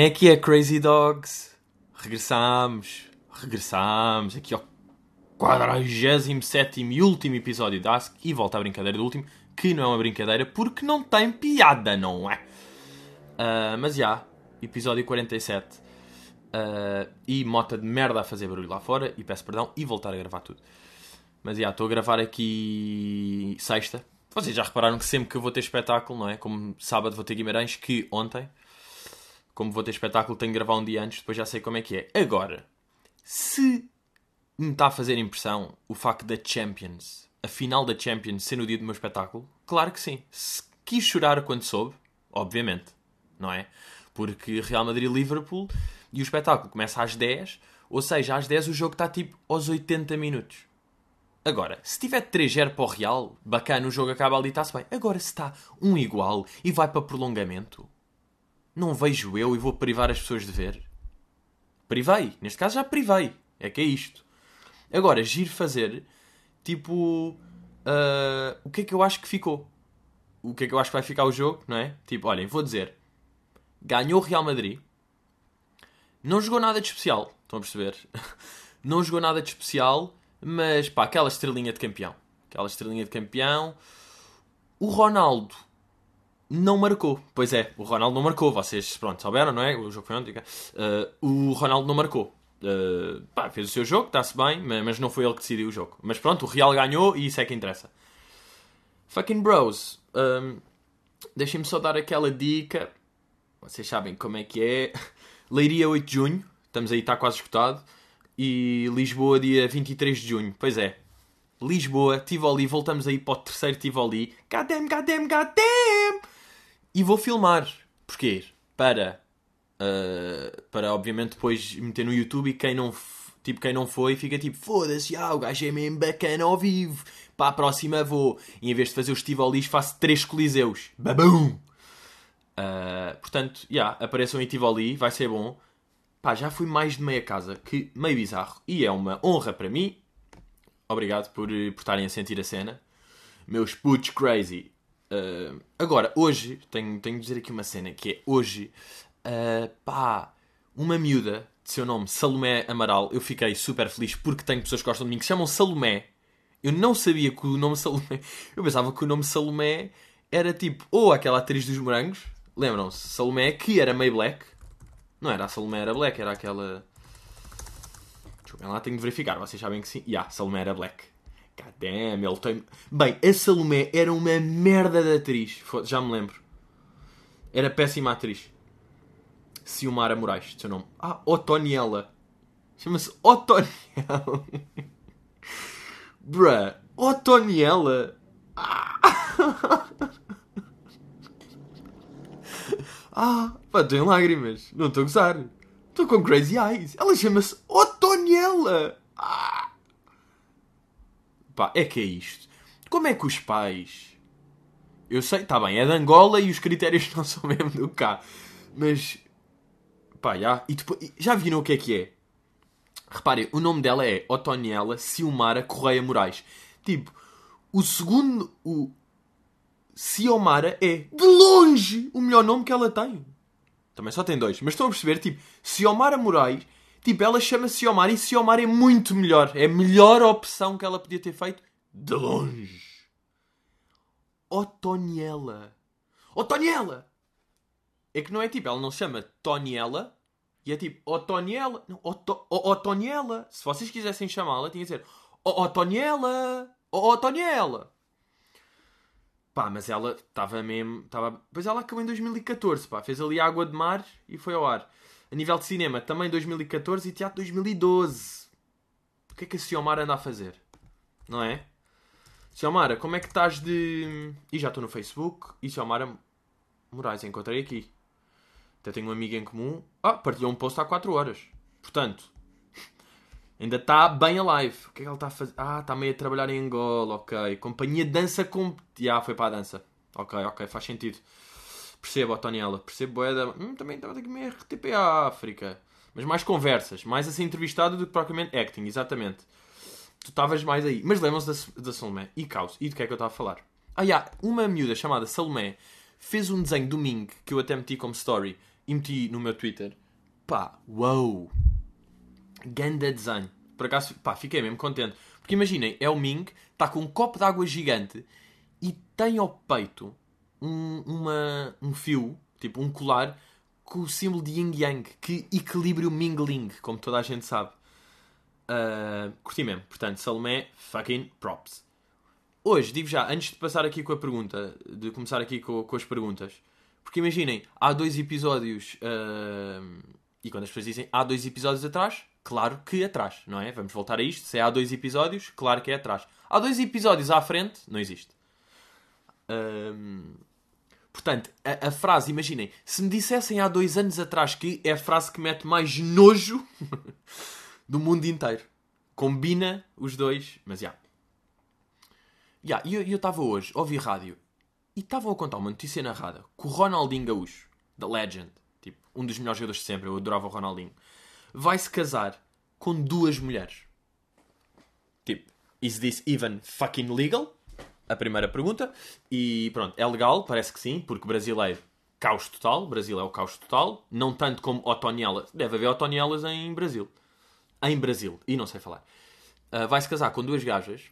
Como é que é, Crazy Dogs? Regressamos, regressamos aqui ao 47 e último episódio da Ask e volta à brincadeira do último, que não é uma brincadeira porque não tem piada, não é? Uh, mas já, episódio 47 uh, e mota de merda a fazer barulho lá fora e peço perdão e voltar a gravar tudo. Mas já, estou a gravar aqui sexta. Vocês já repararam que sempre que eu vou ter espetáculo, não é? Como sábado vou ter Guimarães, que ontem como vou ter espetáculo, tenho que gravar um dia antes, depois já sei como é que é. Agora, se me está a fazer impressão o facto da Champions, a final da Champions, ser no dia do meu espetáculo, claro que sim. Se quis chorar quando soube, obviamente, não é? Porque Real Madrid-Liverpool e o espetáculo começa às 10, ou seja, às 10 o jogo está tipo aos 80 minutos. Agora, se tiver 3-0 para o Real, bacana, o jogo acaba ali, está-se bem. Agora, se está um igual e vai para prolongamento, não vejo eu e vou privar as pessoas de ver. Privei. Neste caso já privei. É que é isto. Agora, giro fazer, tipo, uh, o que é que eu acho que ficou? O que é que eu acho que vai ficar o jogo, não é? Tipo, olhem, vou dizer, ganhou o Real Madrid, não jogou nada de especial, estão a perceber? não jogou nada de especial, mas pá, aquela estrelinha de campeão. Aquela estrelinha de campeão. O Ronaldo não marcou. Pois é, o Ronaldo não marcou. Vocês, pronto, souberam, não é? O jogo foi ontem. Uh, o Ronaldo não marcou. Uh, pá, fez o seu jogo, está-se bem, mas não foi ele que decidiu o jogo. Mas pronto, o Real ganhou e isso é que interessa. Fucking bros. Um, Deixem-me só dar aquela dica. Vocês sabem como é que é. Leiria 8 de junho. Estamos aí, está quase escutado. E Lisboa, dia 23 de junho. Pois é. Lisboa, Tivoli, voltamos aí para o terceiro Tivoli. Goddamn, goddamn! E vou filmar. Porquê? Para. Uh, para, obviamente, depois meter no YouTube e quem não, tipo, quem não foi fica tipo: foda-se, ah, o gajo é mesmo bacana ao vivo. Para a próxima vou. E em vez de fazer os Tivolis, faço três coliseus. Babum! Uh, portanto, já, yeah, apareçam em Tivoli, vai ser bom. Pá, já fui mais de meia casa, que meio bizarro. E é uma honra para mim. Obrigado por, por estarem a sentir a cena. Meus putos crazy. Uh, agora, hoje, tenho, tenho de dizer aqui uma cena que é hoje, uh, pá, uma miúda de seu nome Salomé Amaral, eu fiquei super feliz porque tenho pessoas que gostam de mim que se chamam Salomé. Eu não sabia que o nome Salomé. Eu pensava que o nome Salomé era tipo, ou aquela atriz dos morangos, lembram-se? Salomé, que era meio black. Não era a Salomé, era black, era aquela. Ver lá, tenho de verificar, vocês sabem que sim. Ya, yeah, Salomé era black. God ele tem. Bem, a Salomé era uma merda de atriz. Já me lembro. Era péssima atriz. Ciumara Moraes, seu nome. Ah, Otoniela. Chama-se Otoniela. Bruh, Otoniela. Ah, ah pá, tenho lágrimas. Não estou a gozar. Estou com crazy eyes. Ela chama-se Otoniela. Ah. Pá, é que é isto. Como é que os pais. Eu sei, está bem, é de Angola e os critérios não são mesmo do cá. Mas. Pá, já. E depois, já viram o que é que é? Reparem, o nome dela é Otoniela Ciomara Correia Moraes. Tipo, o segundo. O. Ciomara é, de longe, o melhor nome que ela tem. Também só tem dois. Mas estão a perceber, tipo, Ciomara Moraes Tipo, ela chama-se Xiomara e Xiomara é muito melhor. É a melhor opção que ela podia ter feito de longe. Otoniela. Otoniela! É que não é tipo, ela não se chama Toniela e é tipo Otoniela. Não, Oto, Otoniela. Se vocês quisessem chamá-la, tinha que ser Otoniela. Otoniela. Pá, mas ela estava mesmo. Tava... Pois ela acabou em 2014, pá. Fez ali Água de Mar e foi ao ar. A nível de cinema, também 2014 e teatro 2012. O que é que a Xiomara anda a fazer? Não é? Xiomara, como é que estás de. E já estou no Facebook. E Xiomara Moraes, encontrei aqui. Até tenho uma amiga em comum. Ah, partilhou um post há 4 horas. Portanto, ainda está bem alive. O que é que ela está a fazer? Ah, está meio a trabalhar em Angola, ok. Companhia dança com. Ah, foi para a dança. Ok, ok, faz sentido. Percebo, Otoniela, percebo Boeda. Hum, também estava aqui meio RTP África. Mas mais conversas, mais a ser entrevistado do que propriamente acting, exatamente. Tu estavas mais aí. Mas lembram-se da, da Salomé e Caos. E do que é que eu estava a falar? Ah, yeah, uma miúda chamada Salomé fez um desenho domingo que eu até meti como story e meti no meu Twitter. Pá, uou! Ganda design. Por acaso, pá, fiquei mesmo contente. Porque imaginem, é o Ming, está com um copo de água gigante e tem ao peito um, uma, um fio, tipo um colar, com o símbolo de Yin Yang, que equilibra o Mingling, como toda a gente sabe. Uh, curti mesmo. Portanto, Salomé, fucking props. Hoje, digo já, antes de passar aqui com a pergunta, de começar aqui com, com as perguntas, porque imaginem, há dois episódios, uh, e quando as pessoas dizem há dois episódios atrás, claro que atrás, não é? Vamos voltar a isto. Se há dois episódios, claro que é atrás. Há dois episódios à frente, não existe. Um, portanto, a, a, frase, imaginem, se me dissessem há dois anos atrás que é a frase que mete mais nojo do mundo inteiro. Combina os dois, mas já. Yeah. E eu estava hoje, ouvi rádio, e estavam a contar uma notícia narrada que o Ronaldinho Gaúcho, da Legend, tipo, um dos melhores jogadores de sempre, eu adorava o Ronaldinho, vai se casar com duas mulheres. Tipo, is this even fucking legal? A primeira pergunta. E pronto, é legal, parece que sim, porque brasileiro, caos total. Brasil é o caos total. Não tanto como Otonielas. Deve haver Otonielas em Brasil. Em Brasil. E não sei falar. Uh, vai se casar com duas gajas.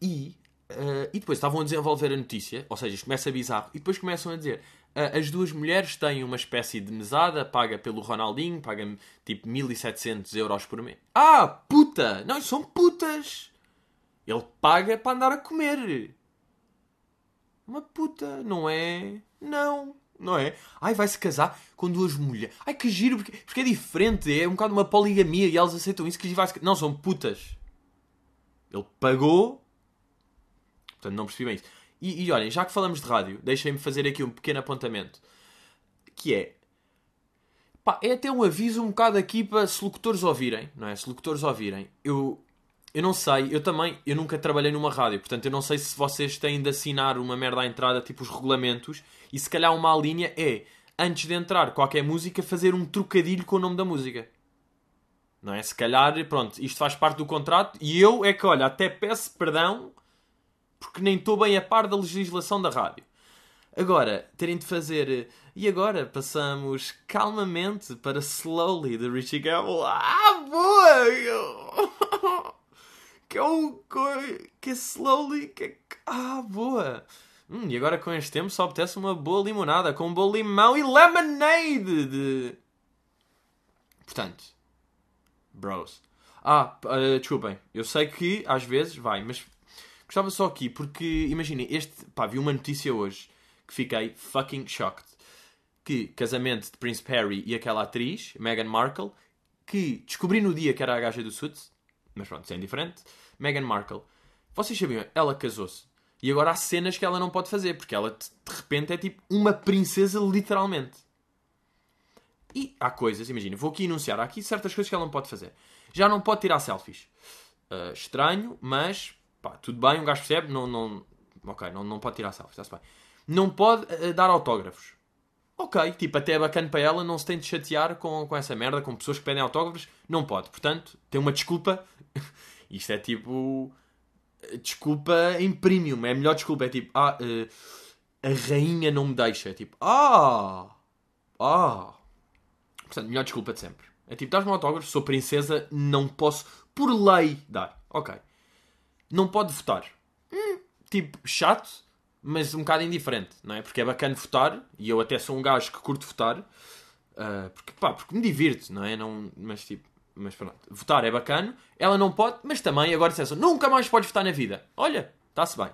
E, uh, e depois estavam a desenvolver a notícia. Ou seja, isto começa bizarro. E depois começam a dizer: as duas mulheres têm uma espécie de mesada, paga pelo Ronaldinho, paga tipo 1700 euros por mês. Ah, puta! Não, são putas! Ele paga para andar a comer. Uma puta, não é? Não, não é? Ai, vai-se casar com duas mulheres. Ai, que giro, porque, porque é diferente, é um bocado uma poligamia e elas aceitam isso que vai. Não, são putas. Ele pagou. Portanto, não percebi bem isso. E, e olhem, já que falamos de rádio, deixem-me fazer aqui um pequeno apontamento. Que é. Pá, é até um aviso um bocado aqui para se locutores ouvirem, não é? Se locutores ouvirem. Eu, eu não sei, eu também, eu nunca trabalhei numa rádio, portanto eu não sei se vocês têm de assinar uma merda à entrada, tipo os regulamentos, e se calhar uma linha é, antes de entrar qualquer música, fazer um trocadilho com o nome da música. Não é? Se calhar, pronto, isto faz parte do contrato, e eu é que, olha, até peço perdão porque nem estou bem a par da legislação da rádio. Agora, terem de fazer. E agora passamos calmamente para Slowly de Richie Gamble. Ah, boa! Que é um. Que é Slowly. Que é... Ah, boa! Hum, e agora com este tempo só obtece uma boa limonada com um bom limão e lemonade de. Portanto. Bros. Ah, uh, desculpem. Eu sei que às vezes vai, mas Gostava só aqui, porque imaginem, este. Pá, vi uma notícia hoje que fiquei fucking shocked. Que casamento de Prince Harry e aquela atriz, Meghan Markle, que descobri no dia que era a gaja do Suits, mas pronto, isso é indiferente. Meghan Markle, vocês sabiam, ela casou-se. E agora há cenas que ela não pode fazer, porque ela de repente é tipo uma princesa, literalmente. E há coisas, imagina, vou aqui enunciar, há aqui certas coisas que ela não pode fazer. Já não pode tirar selfies. Uh, estranho, mas Pá, tudo bem, um gajo percebe, não, não, ok, não, não pode tirar selfies, está-se bem. Não pode uh, dar autógrafos. Ok, tipo, até é bacana para ela, não se tem de chatear com, com essa merda, com pessoas que pedem autógrafos, não pode. Portanto, tem uma desculpa. Isto é tipo. Desculpa em premium, é a melhor desculpa. É tipo, ah, uh, a rainha não me deixa. É tipo, ah, ah. Portanto, melhor desculpa de sempre. É tipo, dás-me um autógrafo, sou princesa, não posso, por lei, dar. Ok não pode votar. Hum, tipo, chato, mas um bocado indiferente, não é? Porque é bacana votar, e eu até sou um gajo que curto votar, uh, porque, pá, porque me divirto, não é? Não, mas tipo, mas pronto, votar é bacana, ela não pode, mas também agora dissesse, nunca mais podes votar na vida. Olha, está-se bem.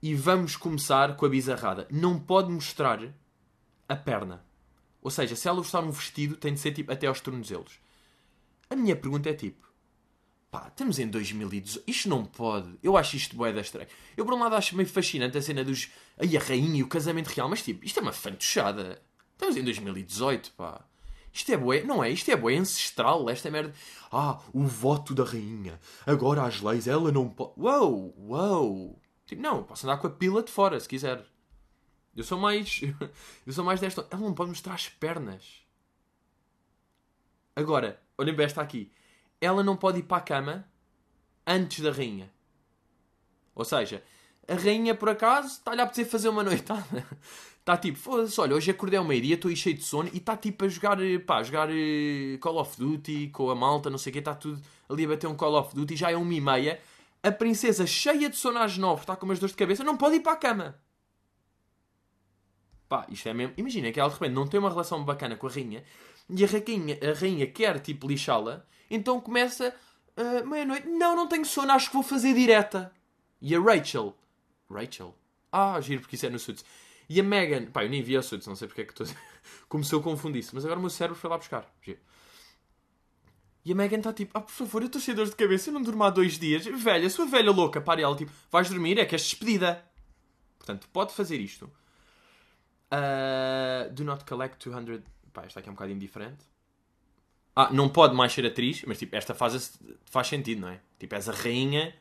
E vamos começar com a bizarrada. Não pode mostrar a perna. Ou seja, se ela gostar um vestido, tem de ser tipo até aos tornozelos. A minha pergunta é tipo: Pá, estamos em 2018. Isto não pode. Eu acho isto bué da estranho. Eu, por um lado, acho meio fascinante a cena dos... Aí, a rainha e o casamento real. Mas, tipo, isto é uma fantochada. Estamos em 2018, pá. Isto é bué... Não é? Isto é bué ancestral, esta merda. Ah, o voto da rainha. Agora, as leis, ela não pode... Uou, uou. Tipo, não, posso andar com a pila de fora, se quiser. Eu sou mais... eu sou mais desta... Ela não pode mostrar as pernas. Agora, olhem bem esta aqui ela não pode ir para a cama antes da rainha. Ou seja, a rainha, por acaso, está-lhe a apetecer fazer uma noitada. Está tipo, foda-se, olha, hoje acordei ao meio-dia, estou aí cheio de sono e está tipo a jogar, pá, a jogar eh, Call of Duty com a malta, não sei o que, está tudo ali a bater um Call of Duty, já é uma e meia. A princesa, cheia de sono às nove, está com umas dores de cabeça, não pode ir para a cama. Pá, isto é mesmo. Imagina que ela de repente não tem uma relação bacana com a rainha e a rainha, a rainha quer tipo lixá-la, então começa uh, meia-noite. Não, não tenho sono, acho que vou fazer direta. E a Rachel. Rachel? Ah, giro, porque isso é no Suits. E a Megan. Pá, eu nem vi a Suits, não sei porque é que estou. Começou a confundir-se, mas agora o meu cérebro foi lá buscar. Giro. E a Megan está tipo, ah, por favor, eu estou cheio de dor de cabeça, eu não durmo há dois dias. Velha, sua velha louca, para ela, tipo, vais dormir, é que és despedida. Portanto, pode fazer isto. Uh, do not collect 200. Pá, esta aqui é um bocado indiferente. Ah, não pode mais ser atriz, mas tipo, esta faz, faz sentido, não é? Tipo, és a rainha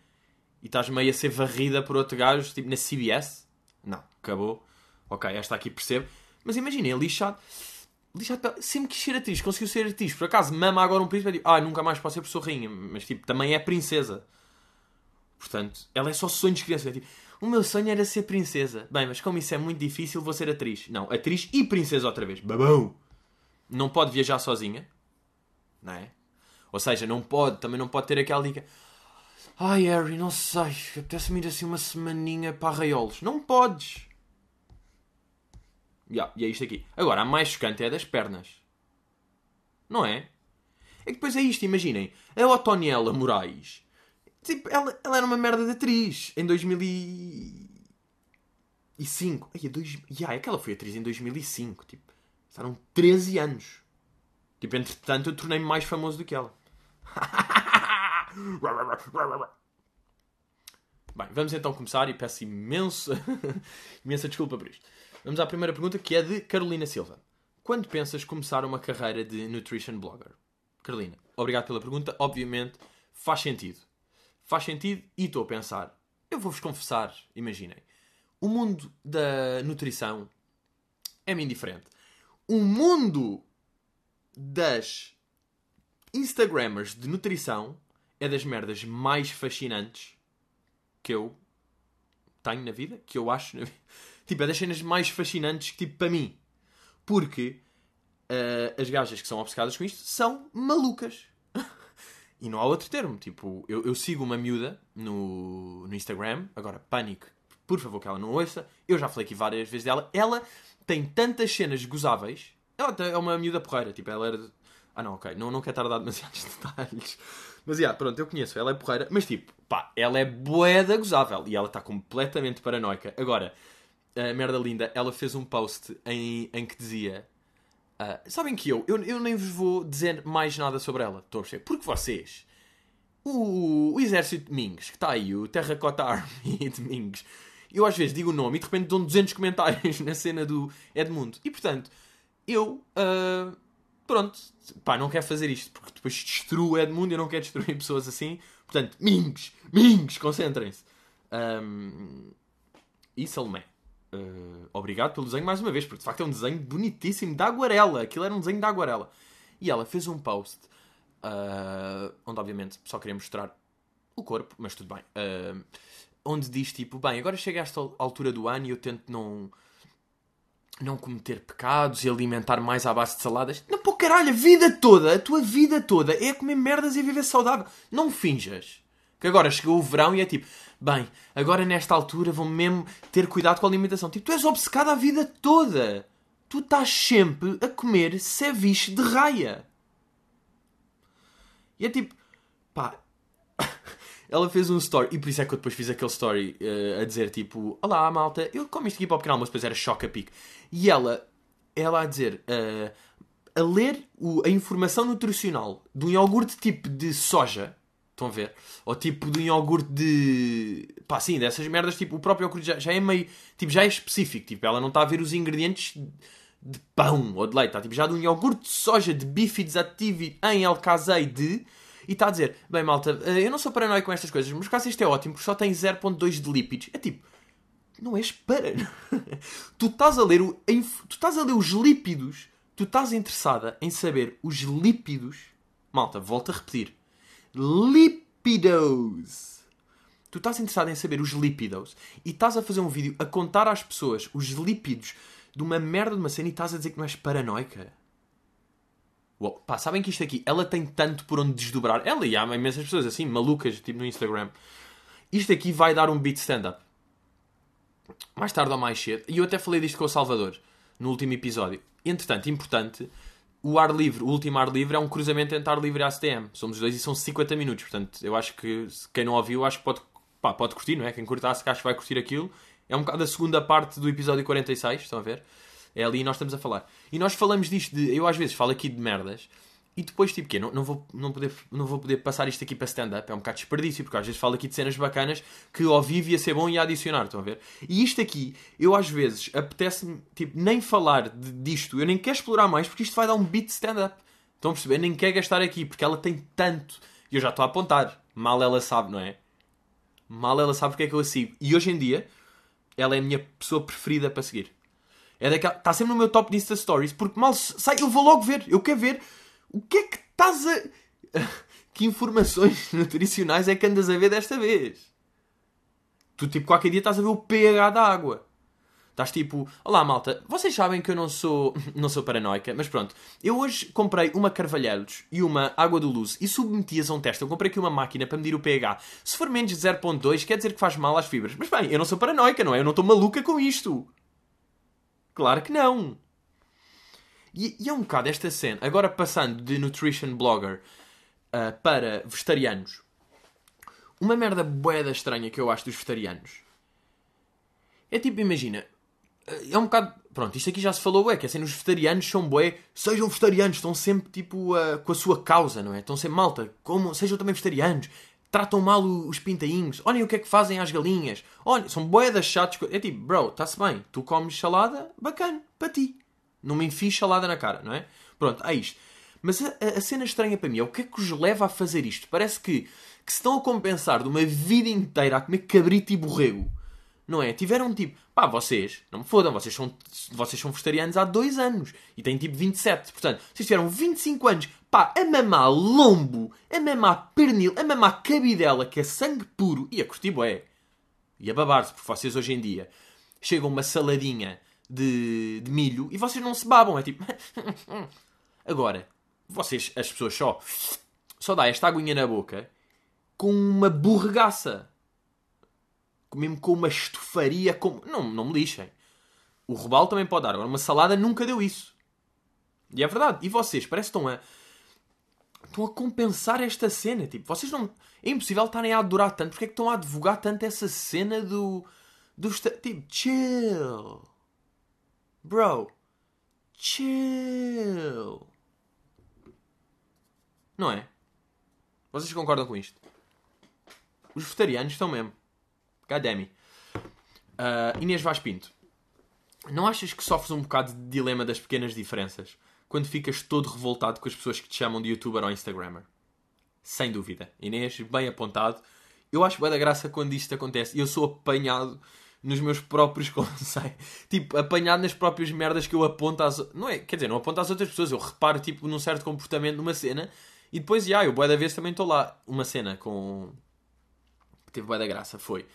e estás meio a ser varrida por outro gajo, tipo na CBS. Não, acabou. Ok, esta aqui percebo. Mas imagina, é lixado. Lixado, sempre quis ser atriz, conseguiu ser atriz. Por acaso, mama agora um príncipe e tipo, ah, nunca mais posso ser por sua rainha. Mas tipo, também é princesa. Portanto, ela é só sonhos de criança. É, tipo, o meu sonho era ser princesa. Bem, mas como isso é muito difícil, vou ser atriz. Não, atriz e princesa outra vez. Babão! Não pode viajar sozinha. Não é? Ou seja, não pode, também não pode ter aquela dica. Ai, Harry, não sei. Apetece-me ir assim uma semaninha para arraiolos. Não podes. Yeah, e é isto aqui. Agora, a mais chocante é a das pernas. Não é? É que depois é isto, imaginem. A Otoniela Moraes Tipo, ela, ela era uma merda de atriz em 2005. Ai, é dois... yeah, é que ela foi atriz em 2005. Tipo, passaram 13 anos. Tipo, entretanto, eu tornei-me mais famoso do que ela. Bem, vamos então começar e peço imensa, imensa desculpa por isto. Vamos à primeira pergunta que é de Carolina Silva. Quando pensas começar uma carreira de nutrition blogger? Carolina, obrigado pela pergunta. Obviamente faz sentido faz sentido e estou a pensar. Eu vou-vos confessar, imaginem. O mundo da nutrição é-me indiferente. O mundo das Instagrammers de nutrição é das merdas mais fascinantes que eu tenho na vida, que eu acho na vida. Tipo, é das cenas mais fascinantes, tipo, para mim. Porque uh, as gajas que são obcecadas com isto são malucas. E não há outro termo. Tipo, eu, eu sigo uma miúda no, no Instagram, agora, pânico, por favor que ela não ouça. Eu já falei aqui várias vezes dela. Ela tem tantas cenas gozáveis. Ela é uma miúda porreira. Tipo, ela era. Ah, não, ok. Não, não quero estar a dar demasiados detalhes. Mas, yeah, pronto, eu conheço. Ela é porreira. Mas, tipo, pá, ela é boeda gozável. E ela está completamente paranoica. Agora, a merda linda, ela fez um post em, em que dizia Uh, sabem que eu, eu, eu nem vos vou dizer mais nada sobre ela, estou a perceber? Porque vocês, o, o exército de Mings, que está aí, o Terracota Army de Mings, eu às vezes digo o nome e de repente dão 200 comentários na cena do Edmundo. E portanto, eu, uh, pronto, pá, não quero fazer isto, porque depois destruo Edmundo e eu não quero destruir pessoas assim. Portanto, Mings, Mings, concentrem-se. Um, e Salomé. Uh, obrigado pelo desenho mais uma vez, porque de facto é um desenho bonitíssimo de aguarela. Aquilo era um desenho de aguarela. E ela fez um post uh, onde, obviamente, só queria mostrar o corpo, mas tudo bem. Uh, onde diz tipo: Bem, agora chega a esta altura do ano e eu tento não. Não cometer pecados e alimentar mais à base de saladas. Não, pô, caralho, a vida toda, a tua vida toda é comer merdas e viver saudável. Não finjas. Que agora chegou o verão e é tipo, bem, agora nesta altura vou mesmo ter cuidado com a alimentação. Tipo, tu és obcecado a vida toda. Tu estás sempre a comer ceviche de raia. E é tipo, pá. Ela fez um story, e por isso é que eu depois fiz aquele story uh, a dizer tipo: Olá malta, eu como isto aqui para o pequeno almoço, depois era choque a. E ela, ela a dizer, uh, a ler o, a informação nutricional de um iogurte tipo de soja Estão a ver? Ou tipo de um iogurte de. pá, sim, dessas merdas, tipo, o próprio iogurte já, já é meio. tipo, já é específico. Tipo, ela não está a ver os ingredientes de pão ou de leite. Está tipo, já de um iogurte de soja de bifidus ativi em alcazei de. E está a dizer, bem malta, eh, eu não sou paranoico com estas coisas, mas caso isto é ótimo porque só tem 0.2 de lípidos. É tipo, não és para. tu estás a ler o. Tu estás a ler os lípidos. Tu estás interessada em saber os lípidos. Malta, volto a repetir lipidos. tu estás interessado em saber os lípidos e estás a fazer um vídeo a contar às pessoas os lípidos de uma merda de uma cena e estás a dizer que não és paranoica. Uou, pá, sabem que isto aqui, ela tem tanto por onde desdobrar. Ela e há imensas pessoas assim, malucas, tipo no Instagram. Isto aqui vai dar um beat stand-up. Mais tarde ou mais cedo. E eu até falei disto com o Salvador no último episódio. Entretanto, importante, o ar livre, o último ar livre, é um cruzamento entre ar livre e ACTM. Somos dois e são 50 minutos. Portanto, eu acho que quem não ouviu, acho que pode, pá, pode curtir, não é? Quem curtasse, que acho que vai curtir aquilo. É um bocado a segunda parte do episódio 46, estão a ver? É ali e nós estamos a falar. E nós falamos disto de. Eu às vezes falo aqui de merdas e depois, tipo, quê? Não, não, vou, não, poder, não vou poder passar isto aqui para stand-up. É um bocado desperdício, porque às vezes falo aqui de cenas bacanas que ao vivo ia ser bom e ia adicionar, estão a ver? E isto aqui, eu às vezes apetece-me, tipo, nem falar de, disto. Eu nem quero explorar mais, porque isto vai dar um beat stand-up. Estão a perceber? Nem quero gastar aqui, porque ela tem tanto. E eu já estou a apontar. Mal ela sabe, não é? Mal ela sabe porque é que eu a sigo. E hoje em dia, ela é a minha pessoa preferida para seguir. É daquela. Está sempre no meu top Insta Stories, porque mal sai, eu vou logo ver. Eu quero ver o que é que estás a. que informações nutricionais é que andas a ver desta vez? Tu, tipo, qualquer dia estás a ver o pH da água. Estás tipo, olá malta, vocês sabem que eu não sou, não sou paranoica, mas pronto. Eu hoje comprei uma Carvalheiros e uma Água do Luz e submeti-as a um teste. Eu comprei aqui uma máquina para medir o pH. Se for menos de 0.2, quer dizer que faz mal às fibras. Mas bem, eu não sou paranoica, não é? Eu não estou maluca com isto. Claro que não. E, e é um bocado esta cena. Agora passando de nutrition blogger uh, para vegetarianos. Uma merda boeda estranha que eu acho dos vegetarianos. É tipo, imagina. Eh, é um bocado. Pronto, isto aqui já se falou, é que assim, os vegetarianos são bué. Sejam vegetarianos, estão sempre tipo uh, com a sua causa, não é? Estão sempre malta, como, sejam também vegetarianos. Tratam mal os pintainhos. Olhem o que é que fazem às galinhas. Olhem, são boedas chatos. É tipo, bro, está-se bem. Tu comes salada, bacana, para ti. Não me enfies salada na cara, não é? Pronto, é isto. Mas a, a, cena estranha para mim é o que é que os leva a fazer isto? Parece que, que se estão a compensar de uma vida inteira a comer cabrito e borrego. Não é? Tiveram tipo, pá, vocês, não me fodam, vocês são, vocês são vegetarianos há dois anos e têm tipo 27. Portanto, vocês tiveram 25 anos, pá, a mamar lombo, a mamar pernil, a mamar cabidela, que é sangue puro, e a curtir. E a babar-se, porque vocês hoje em dia chegam uma saladinha de, de milho e vocês não se babam. É tipo. Agora, vocês, as pessoas só. Só dá esta aguinha na boca com uma borregaça. Mesmo com uma estofaria. Com... Não, não me lixem. O robalo também pode dar. Agora, uma salada nunca deu isso. E é verdade. E vocês, parece que estão a. Estão a compensar esta cena. Tipo, vocês não. É impossível estarem a adorar tanto. Porque é que estão a advogar tanto essa cena do. do tipo, chill. Bro, chill. Não é? Vocês concordam com isto? Os vegetarianos estão mesmo. Cademi. Uh, Inês Vaz Pinto. Não achas que sofres um bocado de dilema das pequenas diferenças quando ficas todo revoltado com as pessoas que te chamam de youtuber ou instagrammer? Sem dúvida. Inês, bem apontado. Eu acho bem da graça quando isto acontece. Eu sou apanhado nos meus próprios conceitos. Tipo, apanhado nas próprias merdas que eu aponto às... Não é, quer dizer, não aponto às outras pessoas. Eu reparo, tipo, num certo comportamento numa cena e depois, já, eu boa da vez também estou lá. Uma cena com... Que teve boa da graça, foi...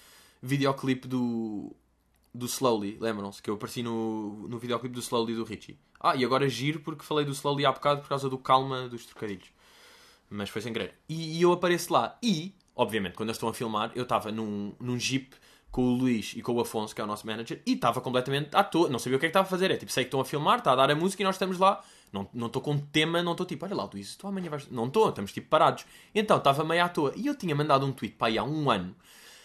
Videoclipe do... Do Slowly, lembram-se? Que eu apareci no, no videoclipe do Slowly do Richie. Ah, e agora giro porque falei do Slowly há bocado por causa do calma dos trocadilhos. Mas foi sem querer. E, e eu apareço lá. E, obviamente, quando eles estão a filmar, eu estava num, num jeep com o Luís e com o Afonso, que é o nosso manager, e estava completamente à toa, não sabia o que é que estava a fazer. É tipo, sei que estão a filmar, está a dar a música e nós estamos lá. Não estou com tema, não estou tipo, olha lá, Luís, tu amanhã vais. Não estou, estamos tipo parados. Então estava meio à toa. E eu tinha mandado um tweet para aí há um ano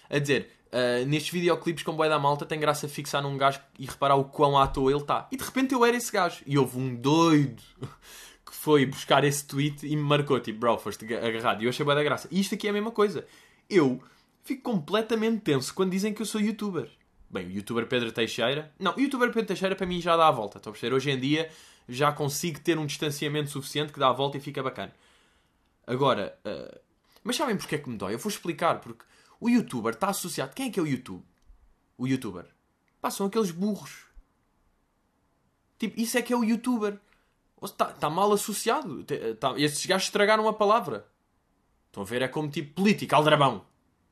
a dizer: uh, nestes videoclipes com Boé da Malta tem graça fixar num gajo e reparar o quão à toa ele está. E de repente eu era esse gajo. E houve um doido que foi buscar esse tweet e me marcou, tipo, bro, foste agarrado. E eu achei Boé da graça. E isto aqui é a mesma coisa. Eu fico completamente tenso quando dizem que eu sou youtuber. Bem, o youtuber Pedro Teixeira. Não, o youtuber Pedro Teixeira para mim já dá a volta. Estou a perceber? Hoje em dia já consigo ter um distanciamento suficiente que dá a volta e fica bacana. Agora, uh... mas sabem porque é que me dói? Eu vou explicar. Porque o youtuber está associado. Quem é que é o YouTube? O youtuber. Pá, são aqueles burros. Tipo, isso é que é o youtuber. Está tá mal associado. Tá... Esses gajos estragaram a palavra. Estão a ver? É como tipo política, aldrabão.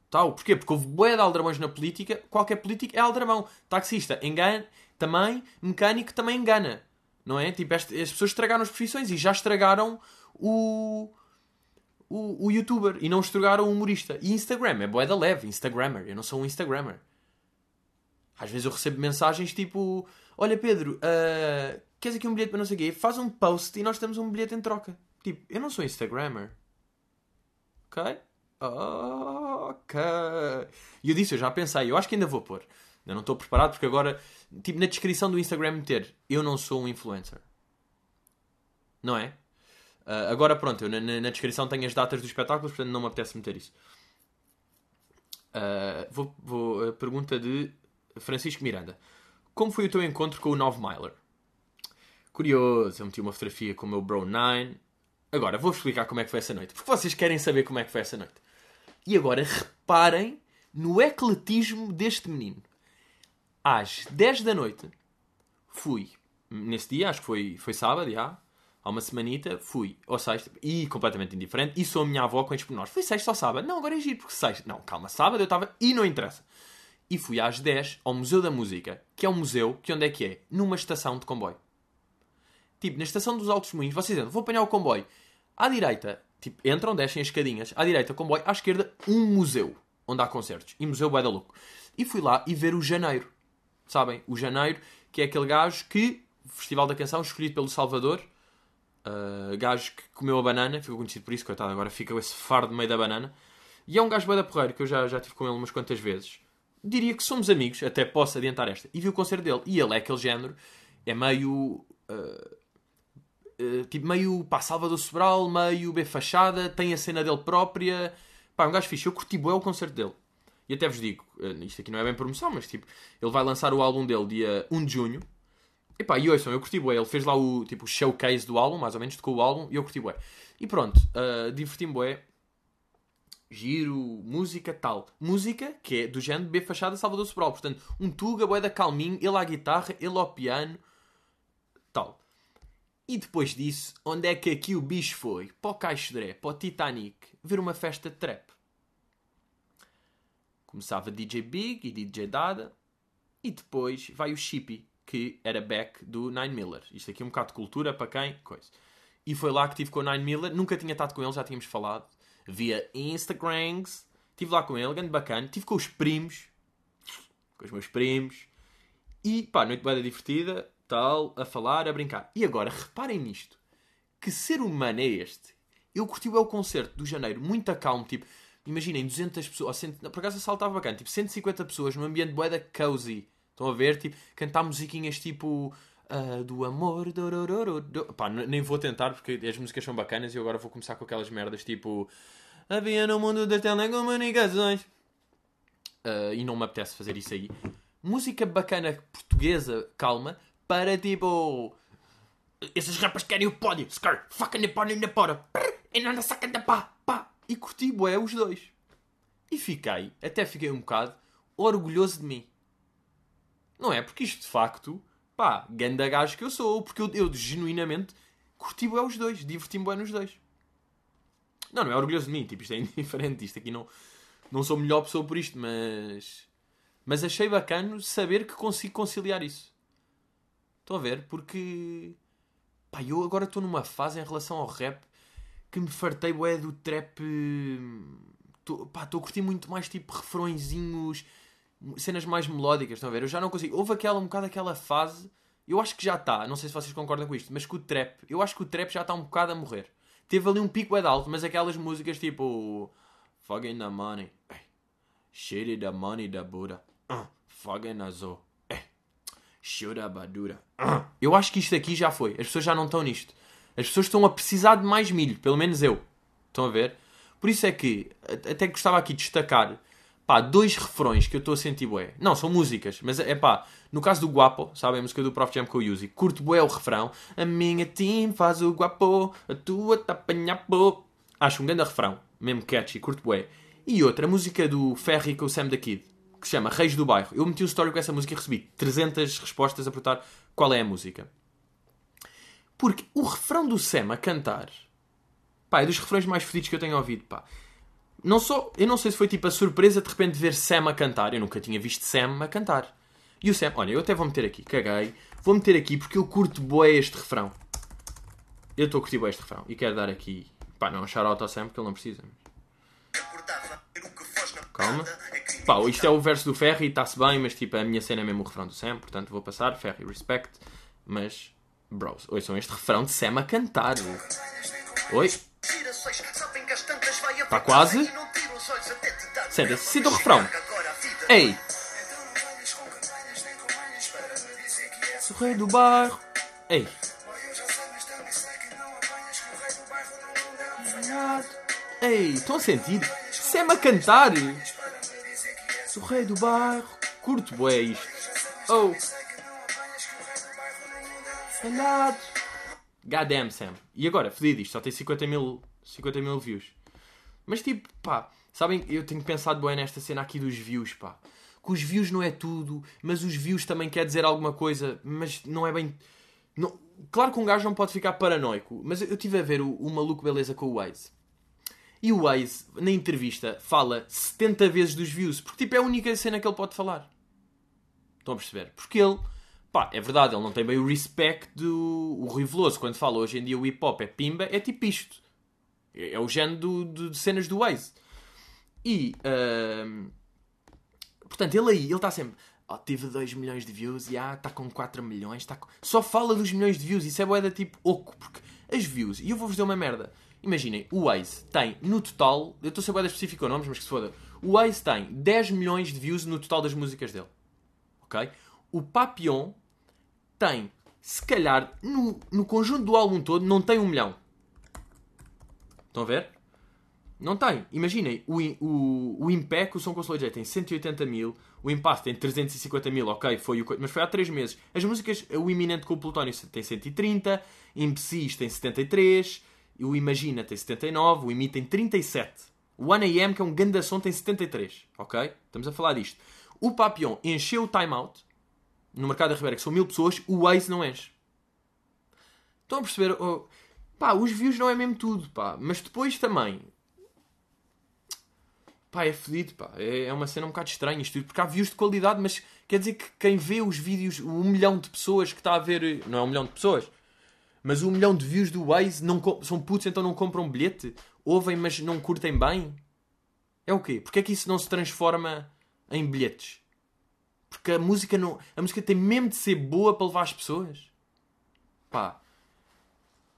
Tal. Porquê? Porque houve bué de aldrabões na política. Qualquer político é aldrabão. Taxista engana, também. Mecânico também engana. Não é? Tipo, as pessoas estragaram as profissões e já estragaram o, o, o youtuber e não estragaram o humorista. E Instagram, é bué da leve. Instagrammer. Eu não sou um Instagrammer. Às vezes eu recebo mensagens tipo: Olha Pedro, uh, queres aqui um bilhete para não sei o quê? Faz um post e nós temos um bilhete em troca. Tipo, eu não sou Instagrammer. Ok? Ok. E eu disse, eu já pensei, eu acho que ainda vou pôr. Eu não estou preparado porque agora, tipo, na descrição do Instagram meter, eu não sou um influencer. Não é? Uh, agora pronto, eu na, na, descrição tenho as datas dos espetáculos, portanto não me apetece meter isso. Uh, vou, vou, pergunta de Francisco Miranda. Como foi o teu encontro com o Nove Miler? Curioso, eu meti uma fotografia com o meu Bro 9. Agora, vou explicar como é que foi essa noite. Porque vocês querem saber como é que foi essa noite. E agora, reparem no ecletismo deste menino. Às 10 da noite, fui. Nesse dia, acho que foi, foi sábado, já. Há uma semanita, fui ao sexta. E completamente indiferente. E sou a minha avó com estes pormenores. Foi sexta ou sábado? Não, agora é giro, porque sexta. Não, calma, sábado eu estava e não interessa e fui às 10 ao Museu da Música, que é um museu que onde é que é? Numa estação de comboio. Tipo, na estação dos Altos Moinhos, vocês entram, vou apanhar o comboio. À direita, tipo, entram, descem as escadinhas. À direita, comboio. À esquerda, um museu, onde há concertos. E Museu Bué da Louco. E fui lá e ver o Janeiro. Sabem? O Janeiro, que é aquele gajo que, Festival da Canção, escolhido pelo Salvador. Uh, gajo que comeu a banana, ficou conhecido por isso, coitado, agora fica esse fardo no meio da banana. E é um gajo da porreiro, que eu já, já tive com ele umas quantas vezes diria que somos amigos, até posso adiantar esta. E vi o concerto dele. E ele é aquele género, é meio. Uh, uh, tipo, meio pá, Salvador Sobral, meio B fachada, tem a cena dele própria. Pá, um gajo fixe. Eu curti bué o concerto dele. E até vos digo, isto aqui não é bem promoção, mas tipo, ele vai lançar o álbum dele dia 1 de junho. E pá, e ouçam, eu curti bué. Ele fez lá o tipo, showcase do álbum, mais ou menos, tocou o álbum, e eu curti bué. E pronto, uh, diverti-me bué giro, música tal. Música que é do género B Fachada Salvador Sobral. Portanto, um Tuga, boeda calminho, ele à guitarra, ele ao piano, tal. E depois disso, onde é que aqui o bicho foi? Para o Caixo Dré, para o Titanic, ver uma festa de trap. Começava DJ Big e DJ Dada, e depois vai o Chippy, que era back do Nine Miller. Isto aqui é um bocado de cultura para quem? Coisa. E foi lá que tive com o Nine Miller, nunca tinha estado com ele, já tínhamos falado via Instagrams. Estive lá com ele, grande bacana. Estive com os primos, com os meus primos. E pá, noite bem divertida, tal, a falar, a brincar. E agora, reparem nisto. Que ser humano é este? Eu curti o concerto do janeiro, muito calmo, tipo, imaginem, 200 pessoas, cento, por acaso saltava bacana, tipo, 150 pessoas num ambiente boeda cozy. Estão a ver? Tipo, cantar musiquinhas tipo uh, do amor. Do, do, Pá, nem vou tentar porque as músicas são bacanas e agora vou começar com aquelas merdas tipo. Havia no mundo das telecomunicações. Uh, e não me apetece fazer isso aí. Música bacana portuguesa, calma, para tipo. Esses rappers querem o pódio. Scar, fucking the pódio na pora. E não saca da pá, pá. E curti, bué, os dois. E fiquei, até fiquei um bocado, orgulhoso de mim. Não é? Porque isto de facto pá, ganda gajo que eu sou, porque eu, eu genuinamente curti bem os dois, diverti-me bem nos dois. Não, não é orgulhoso de mim, tipo, isto é indiferente, isto aqui não, não sou a melhor pessoa por isto, mas. Mas achei bacana saber que consigo conciliar isso. Estão a ver? Porque. Pá, eu agora estou numa fase em relação ao rap que me fartei, bué, do trap. Tô, pá, estou a curtir muito mais, tipo, refrõezinhos cenas mais melódicas, estão a ver? Eu já não consigo. Houve aquela, um bocado aquela fase, eu acho que já está, não sei se vocês concordam com isto, mas que o trap, eu acho que o trap já está um bocado a morrer. Teve ali um pico de alto, mas aquelas músicas tipo. Fucking the money. Shitty the money da Buda. Uh, fucking azul. Shura badura. Uh. Eu acho que isto aqui já foi. As pessoas já não estão nisto. As pessoas estão a precisar de mais milho, pelo menos eu. Estão a ver? Por isso é que até gostava aqui de destacar pá, dois refrões que eu estou a sentir bué. Não, são músicas, mas é pá, no caso do Guapo, sabe a música do Prof Jam que eu uso, curto bué o refrão. A minha team faz o Guapo, a tua tá apanhapô. Acho um grande refrão, mesmo catchy, curto bué. E outra, a música do Ferry com o Sam da Kid, que se chama Reis do Bairro. Eu meti um story com essa música e recebi 300 respostas a perguntar qual é a música. Porque o refrão do Sam a cantar, pá, é dos refrões mais fodidos que eu tenho ouvido, pá não só, eu não sei se foi tipo a surpresa de repente ver Sam a cantar. Eu nunca tinha visto Sam a cantar. E o Sam, olha, eu até vou meter aqui, caguei. Vou meter aqui porque eu curto boé este refrão. Eu estou a curtir boé este refrão. E quero dar aqui, pá, não um shout-out ao Sam porque ele não precisa. Calma. Pá, isto é o verso do Ferry, está-se bem, mas tipo, a minha cena é mesmo o refrão do Sam, portanto vou passar, Ferry, respect. Mas, bros, ouçam este refrão de Sam a cantar. Oi? Está quase? Senta-se, sinta o refrão. Ei! Sou rei do bairro. Ei! Ei, estão a sentir? Sam a cantar! Sou rei do bairro. Curto bué isto. Oh! Falhado! Goddamn, Sam. E agora, fedido isto, só tem 50 mil, 50 mil views. Mas tipo, pá, sabem, eu tenho pensado bem nesta cena aqui dos views, pá. Que os views não é tudo, mas os views também quer dizer alguma coisa, mas não é bem. Não... Claro que um gajo não pode ficar paranoico, mas eu estive a ver o, o maluco beleza com o Waze. E o Waze, na entrevista, fala 70 vezes dos views, porque tipo é a única cena que ele pode falar. Estão a perceber? Porque ele, pá, é verdade, ele não tem bem o respect do o Rui Veloso. Quando fala hoje em dia o hip hop é pimba, é tipo isto. É, é o género do, de cenas do Waze. E, uh, portanto, ele aí, ele está sempre, oh, tive 2 milhões de views e ah, está com 4 milhões, está com... só fala dos milhões de views. Isso é boeda tipo oco, porque as views, e eu vou-vos dizer uma merda. Imaginem, o Waze tem no total, eu estou a saber específico nomes, mas que se foda. O Waze tem 10 milhões de views no total das músicas dele. Ok? O Papillon tem, se calhar, no, no conjunto do álbum todo, não tem um milhão. Estão a ver? Não tem. Imaginem, o, o, o Impec, o Som Consolidate, tem 180 mil, o Impasse tem 350 mil, ok, foi o, mas foi há 3 meses. As músicas, o Iminente com o Plutónio tem 130, Imbecis tem 73, o Imagina tem 79, o Imi tem 37. O 1AM, que é um ganda som, tem 73, ok? Estamos a falar disto. O Papillon encheu o timeout no mercado da Ribeira, que são mil pessoas, o Waze não enche. Estão a perceber? Oh, pá, os views não é mesmo tudo, pá. Mas depois também. Pá, é fedido, pá. É, é uma cena um bocado estranha isto tudo. Porque há views de qualidade, mas quer dizer que quem vê os vídeos, o um milhão de pessoas que está a ver. Não é um milhão de pessoas. Mas um milhão de views do Waze não, são putos, então não compram bilhete? Ouvem, mas não curtem bem? É o quê? Porquê é que isso não se transforma em bilhetes? Porque a música não. A música tem mesmo de ser boa para levar as pessoas. Pá.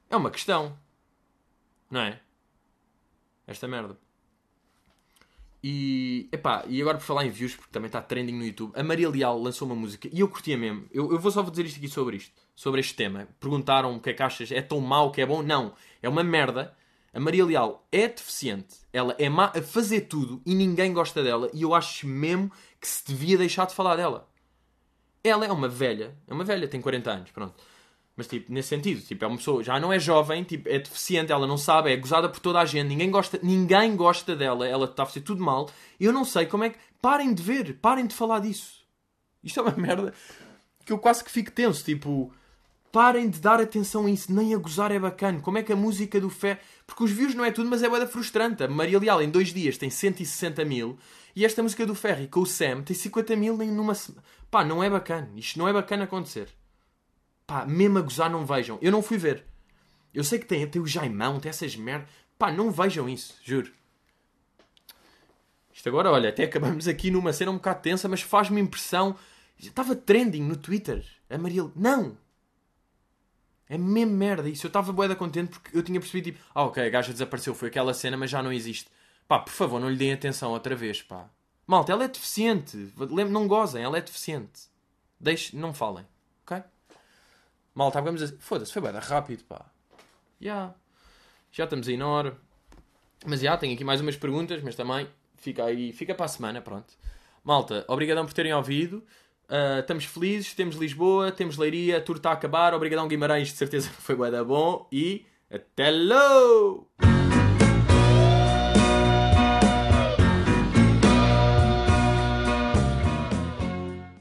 É uma questão. Não é? Esta merda. E, epá, e agora por falar em views, porque também está trending no YouTube, a Maria Leal lançou uma música e eu curtia mesmo. Eu, eu vou só dizer isto aqui sobre isto, sobre este tema. Perguntaram o que é que achas, é tão mau que é bom? Não, é uma merda. A Maria Leal é deficiente, ela é má a fazer tudo e ninguém gosta dela e eu acho mesmo que se devia deixar de falar dela. Ela é uma velha, é uma velha, tem 40 anos, pronto. Mas, tipo, nesse sentido, tipo, é uma pessoa, já não é jovem, tipo, é deficiente, ela não sabe, é gozada por toda a gente, ninguém gosta, ninguém gosta dela, ela está a fazer tudo mal. Eu não sei como é que. Parem de ver, parem de falar disso. Isto é uma merda que eu quase que fico tenso, tipo. Parem de dar atenção a isso, nem a gozar é bacana. Como é que a música do Fé. Porque os views não é tudo, mas é bada frustrante. A Maria Leal em dois dias tem 160 mil e esta música do Ferry com o Sam tem 50 mil em numa semana. Pá, não é bacana. Isto não é bacana acontecer. Pá, mesmo a gozar, não vejam. Eu não fui ver. Eu sei que tem, tem o Jaimão, tem essas merdas. Pá, não vejam isso, juro. Isto agora, olha, até acabamos aqui numa cena um bocado tensa, mas faz-me impressão. Estava trending no Twitter. A Maria. Não! É mesmo merda isso. Eu estava bué contente porque eu tinha percebido tipo, ah ok, a gaja desapareceu, foi aquela cena, mas já não existe. Pá, por favor, não lhe deem atenção outra vez, pá. Malta, ela é deficiente. Não gozem, ela é deficiente. Deixe, não falem, ok? Malta, vamos a... Foda-se, foi bem rápido, pá. Já. Yeah. Já estamos aí na hora. Mas já, tenho aqui mais umas perguntas, mas também fica aí, fica para a semana, pronto. Malta, obrigadão por terem ouvido. Uh, estamos felizes, temos Lisboa, temos Leiria, tour está a acabar. Obrigadão Guimarães, de certeza foi bué bom. E até logo!